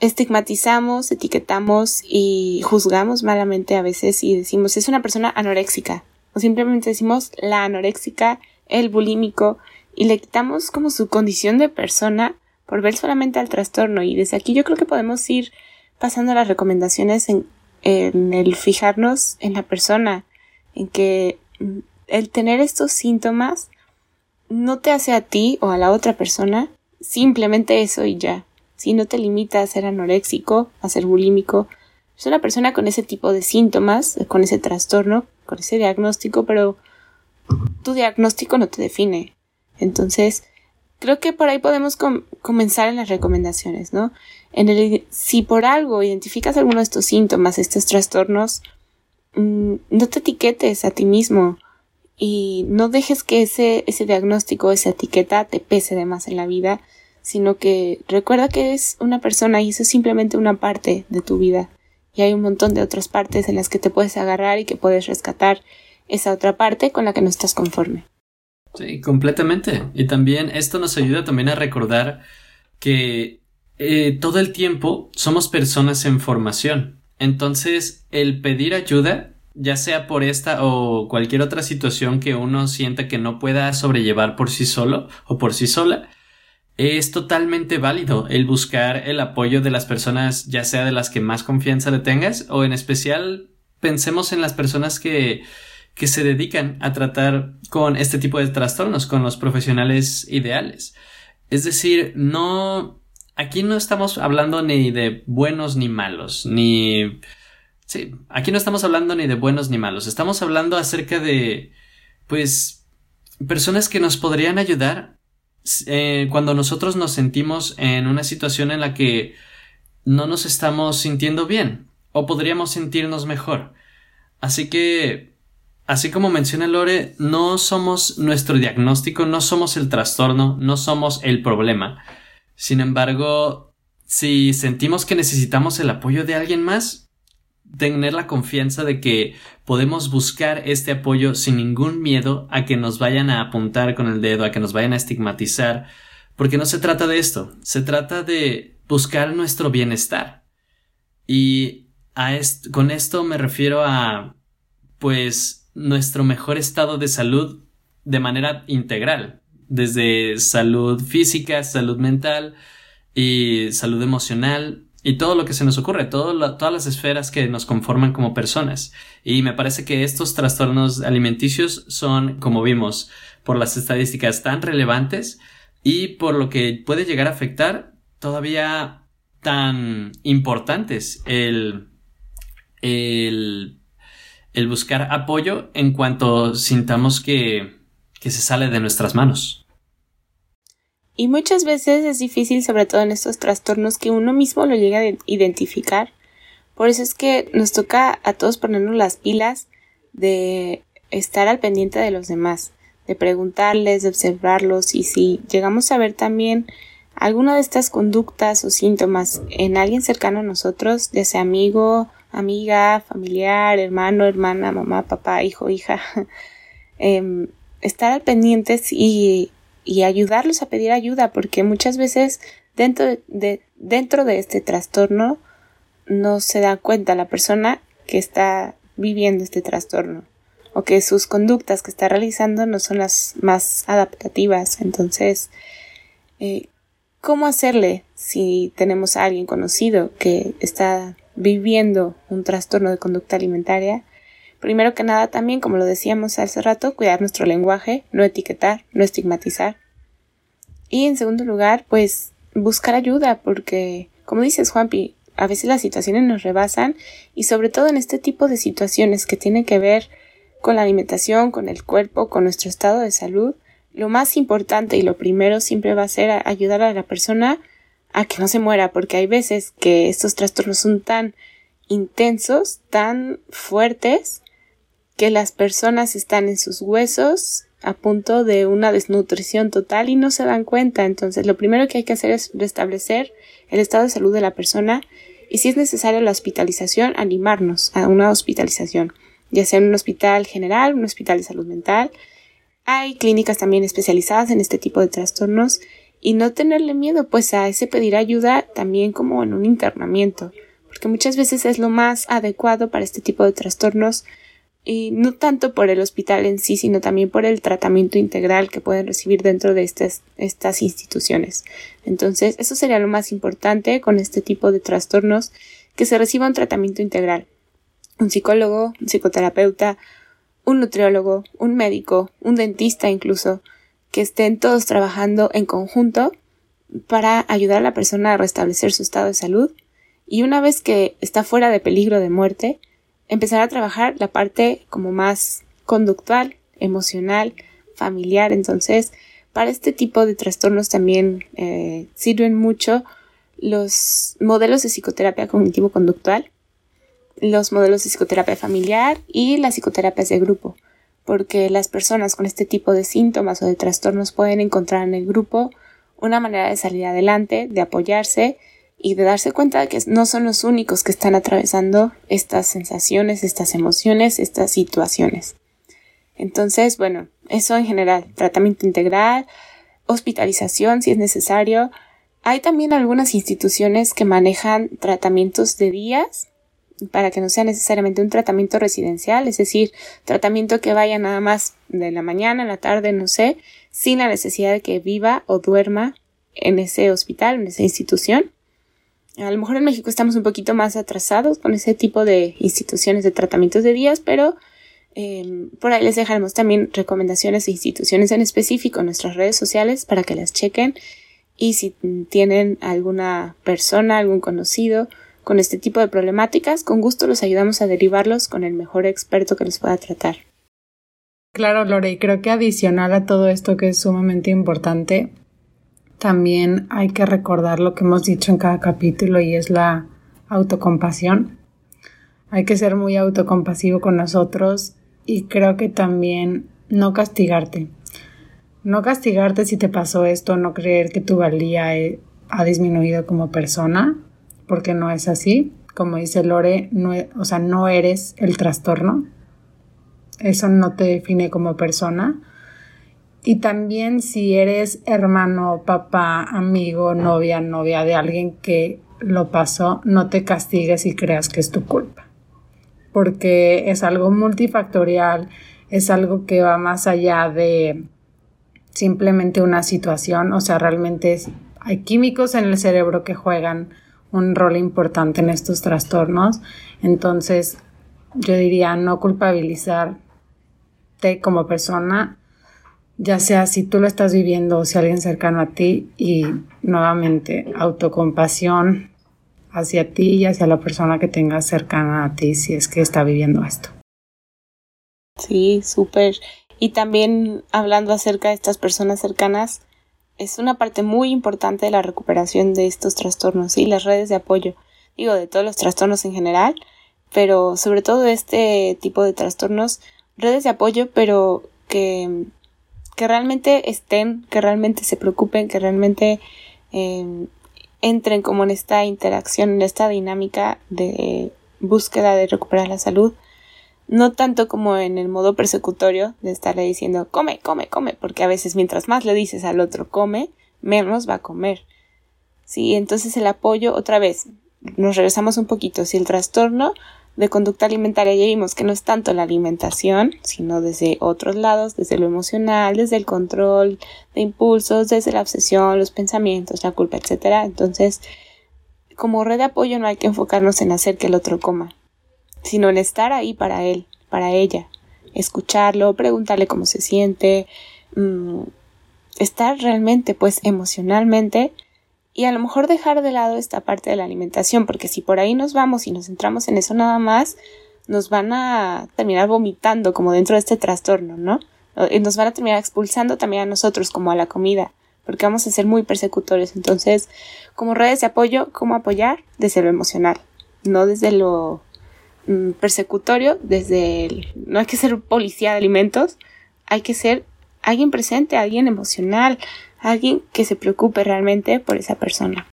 estigmatizamos, etiquetamos y juzgamos malamente a veces y decimos es una persona anoréxica o simplemente decimos la anoréxica, el bulímico y le quitamos como su condición de persona por ver solamente al trastorno. Y desde aquí yo creo que podemos ir pasando las recomendaciones en, en el fijarnos en la persona, en que mm, el tener estos síntomas no te hace a ti o a la otra persona simplemente eso y ya si no te limita a ser anoréxico, a ser bulímico, es una persona con ese tipo de síntomas, con ese trastorno, con ese diagnóstico, pero tu diagnóstico no te define. Entonces, creo que por ahí podemos comenzar en las recomendaciones, ¿no? En el, si por algo identificas alguno de estos síntomas, estos trastornos, mm, no te etiquetes a ti mismo y no dejes que ese, ese diagnóstico, esa etiqueta te pese de más en la vida, sino que recuerda que es una persona y eso es simplemente una parte de tu vida. Y hay un montón de otras partes en las que te puedes agarrar y que puedes rescatar esa otra parte con la que no estás conforme. Sí, completamente. Y también esto nos ayuda también a recordar que eh, todo el tiempo somos personas en formación. Entonces, el pedir ayuda, ya sea por esta o cualquier otra situación que uno sienta que no pueda sobrellevar por sí solo o por sí sola, es totalmente válido el buscar el apoyo de las personas, ya sea de las que más confianza le tengas, o en especial pensemos en las personas que, que se dedican a tratar con este tipo de trastornos, con los profesionales ideales. Es decir, no, aquí no estamos hablando ni de buenos ni malos, ni, sí, aquí no estamos hablando ni de buenos ni malos, estamos hablando acerca de, pues, personas que nos podrían ayudar eh, cuando nosotros nos sentimos en una situación en la que no nos estamos sintiendo bien o podríamos sentirnos mejor. Así que, así como menciona Lore, no somos nuestro diagnóstico, no somos el trastorno, no somos el problema. Sin embargo, si sentimos que necesitamos el apoyo de alguien más, tener la confianza de que podemos buscar este apoyo sin ningún miedo a que nos vayan a apuntar con el dedo, a que nos vayan a estigmatizar, porque no se trata de esto, se trata de buscar nuestro bienestar. Y a con esto me refiero a, pues, nuestro mejor estado de salud de manera integral, desde salud física, salud mental y salud emocional, y todo lo que se nos ocurre, todas las esferas que nos conforman como personas. Y me parece que estos trastornos alimenticios son, como vimos, por las estadísticas tan relevantes y por lo que puede llegar a afectar todavía tan importantes el, el, el buscar apoyo en cuanto sintamos que, que se sale de nuestras manos. Y muchas veces es difícil, sobre todo en estos trastornos, que uno mismo lo llegue a identificar. Por eso es que nos toca a todos ponernos las pilas de estar al pendiente de los demás, de preguntarles, de observarlos y si llegamos a ver también alguna de estas conductas o síntomas en alguien cercano a nosotros, ya sea amigo, amiga, familiar, hermano, hermana, mamá, papá, hijo, hija, em, estar al pendiente y y ayudarlos a pedir ayuda, porque muchas veces dentro de, dentro de este trastorno no se da cuenta la persona que está viviendo este trastorno o que sus conductas que está realizando no son las más adaptativas. Entonces, eh, ¿cómo hacerle si tenemos a alguien conocido que está viviendo un trastorno de conducta alimentaria, primero que nada también, como lo decíamos hace rato, cuidar nuestro lenguaje, no etiquetar, no estigmatizar. Y en segundo lugar, pues buscar ayuda, porque, como dices Juanpi, a veces las situaciones nos rebasan y sobre todo en este tipo de situaciones que tienen que ver con la alimentación, con el cuerpo, con nuestro estado de salud, lo más importante y lo primero siempre va a ser ayudar a la persona a que no se muera, porque hay veces que estos trastornos son tan intensos, tan fuertes, que las personas están en sus huesos a punto de una desnutrición total y no se dan cuenta. Entonces, lo primero que hay que hacer es restablecer el estado de salud de la persona y si es necesaria la hospitalización, animarnos a una hospitalización, ya sea en un hospital general, un hospital de salud mental. Hay clínicas también especializadas en este tipo de trastornos y no tenerle miedo pues a ese pedir ayuda también como en un internamiento, porque muchas veces es lo más adecuado para este tipo de trastornos y no tanto por el hospital en sí, sino también por el tratamiento integral que pueden recibir dentro de estas, estas instituciones. Entonces, eso sería lo más importante con este tipo de trastornos, que se reciba un tratamiento integral. Un psicólogo, un psicoterapeuta, un nutriólogo, un médico, un dentista incluso, que estén todos trabajando en conjunto para ayudar a la persona a restablecer su estado de salud y una vez que está fuera de peligro de muerte, empezar a trabajar la parte como más conductual, emocional, familiar. Entonces, para este tipo de trastornos también eh, sirven mucho los modelos de psicoterapia cognitivo-conductual, los modelos de psicoterapia familiar y las psicoterapias de grupo, porque las personas con este tipo de síntomas o de trastornos pueden encontrar en el grupo una manera de salir adelante, de apoyarse y de darse cuenta de que no son los únicos que están atravesando estas sensaciones, estas emociones, estas situaciones. Entonces, bueno, eso en general, tratamiento integral, hospitalización si es necesario. Hay también algunas instituciones que manejan tratamientos de días para que no sea necesariamente un tratamiento residencial, es decir, tratamiento que vaya nada más de la mañana, a la tarde, no sé, sin la necesidad de que viva o duerma en ese hospital, en esa institución. A lo mejor en México estamos un poquito más atrasados con ese tipo de instituciones de tratamientos de días, pero em, por ahí les dejaremos también recomendaciones de instituciones en específico en nuestras redes sociales para que las chequen y si tienen alguna persona, algún conocido con este tipo de problemáticas, con gusto los ayudamos a derivarlos con el mejor experto que los pueda tratar. Claro, Lore, y creo que adicional a todo esto que es sumamente importante, también hay que recordar lo que hemos dicho en cada capítulo y es la autocompasión. Hay que ser muy autocompasivo con nosotros y creo que también no castigarte. No castigarte si te pasó esto, no creer que tu valía ha disminuido como persona, porque no es así. Como dice Lore, no, e, o sea, no eres el trastorno. Eso no te define como persona y también si eres hermano, papá, amigo, novia, novia de alguien que lo pasó, no te castigues y creas que es tu culpa. Porque es algo multifactorial, es algo que va más allá de simplemente una situación, o sea, realmente hay químicos en el cerebro que juegan un rol importante en estos trastornos. Entonces, yo diría no culpabilizarte como persona ya sea si tú lo estás viviendo o si alguien cercano a ti y nuevamente autocompasión hacia ti y hacia la persona que tengas cercana a ti si es que está viviendo esto. Sí, súper. Y también hablando acerca de estas personas cercanas, es una parte muy importante de la recuperación de estos trastornos y las redes de apoyo. Digo, de todos los trastornos en general, pero sobre todo este tipo de trastornos, redes de apoyo, pero que que realmente estén, que realmente se preocupen, que realmente em, entren como en esta interacción, en esta dinámica de búsqueda de recuperar la salud, no tanto como en el modo persecutorio de estarle diciendo come, come, come, porque a veces mientras más le dices al otro come, menos va a comer. Sí, entonces el apoyo, otra vez, nos regresamos un poquito, si el trastorno de conducta alimentaria ya vimos que no es tanto la alimentación, sino desde otros lados, desde lo emocional, desde el control de impulsos, desde la obsesión, los pensamientos, la culpa, etcétera. Entonces, como red de apoyo no hay que enfocarnos en hacer que el otro coma, sino en estar ahí para él, para ella, escucharlo, preguntarle cómo se siente, mm, estar realmente pues emocionalmente y a lo mejor dejar de lado esta parte de la alimentación, porque si por ahí nos vamos y nos centramos en eso nada más, nos van a terminar vomitando como dentro de este trastorno, ¿no? Nos van a terminar expulsando también a nosotros como a la comida, porque vamos a ser muy persecutores. Entonces, como redes de apoyo, ¿cómo apoyar? Desde lo emocional, no desde lo mm, persecutorio, desde el, no hay que ser policía de alimentos, hay que ser alguien presente, alguien emocional, alguien que se preocupe realmente por esa persona.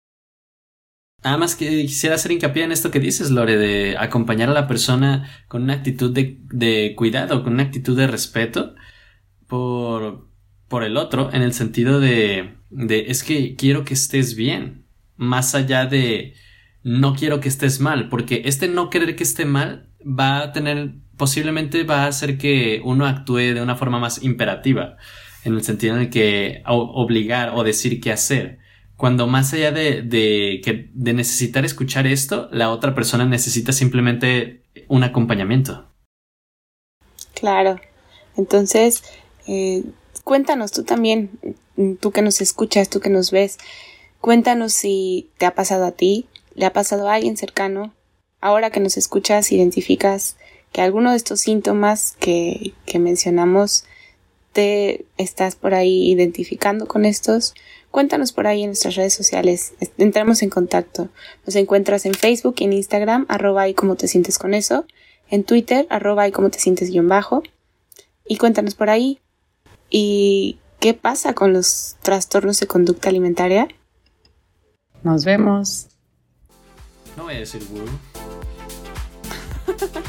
Nada más que quisiera hacer hincapié en esto que dices, Lore, de acompañar a la persona con una actitud de, cuidado, con una actitud de respeto por, por el otro, en el sentido de, de es que quiero que estés bien, más allá de no quiero que estés mal, porque este no querer que esté mal va a tener, posiblemente va a hacer que uno actúe de una forma más imperativa, en el sentido en el que obligar o decir qué hacer. Cuando más allá de, de, de necesitar escuchar esto, la otra persona necesita simplemente un acompañamiento. Claro. Entonces, eh, cuéntanos tú también, tú que nos escuchas, tú que nos ves, cuéntanos si te ha pasado a ti, le ha pasado a alguien cercano, ahora que nos escuchas, identificas que alguno de estos síntomas que, que mencionamos te estás por ahí identificando con estos, cuéntanos por ahí en nuestras redes sociales, entramos en contacto. Nos encuentras en Facebook y en Instagram, arroba y cómo te sientes con eso, en Twitter, arroba y cómo te sientes guion bajo, y cuéntanos por ahí. ¿Y qué pasa con los trastornos de conducta alimentaria? Nos vemos. No voy a decir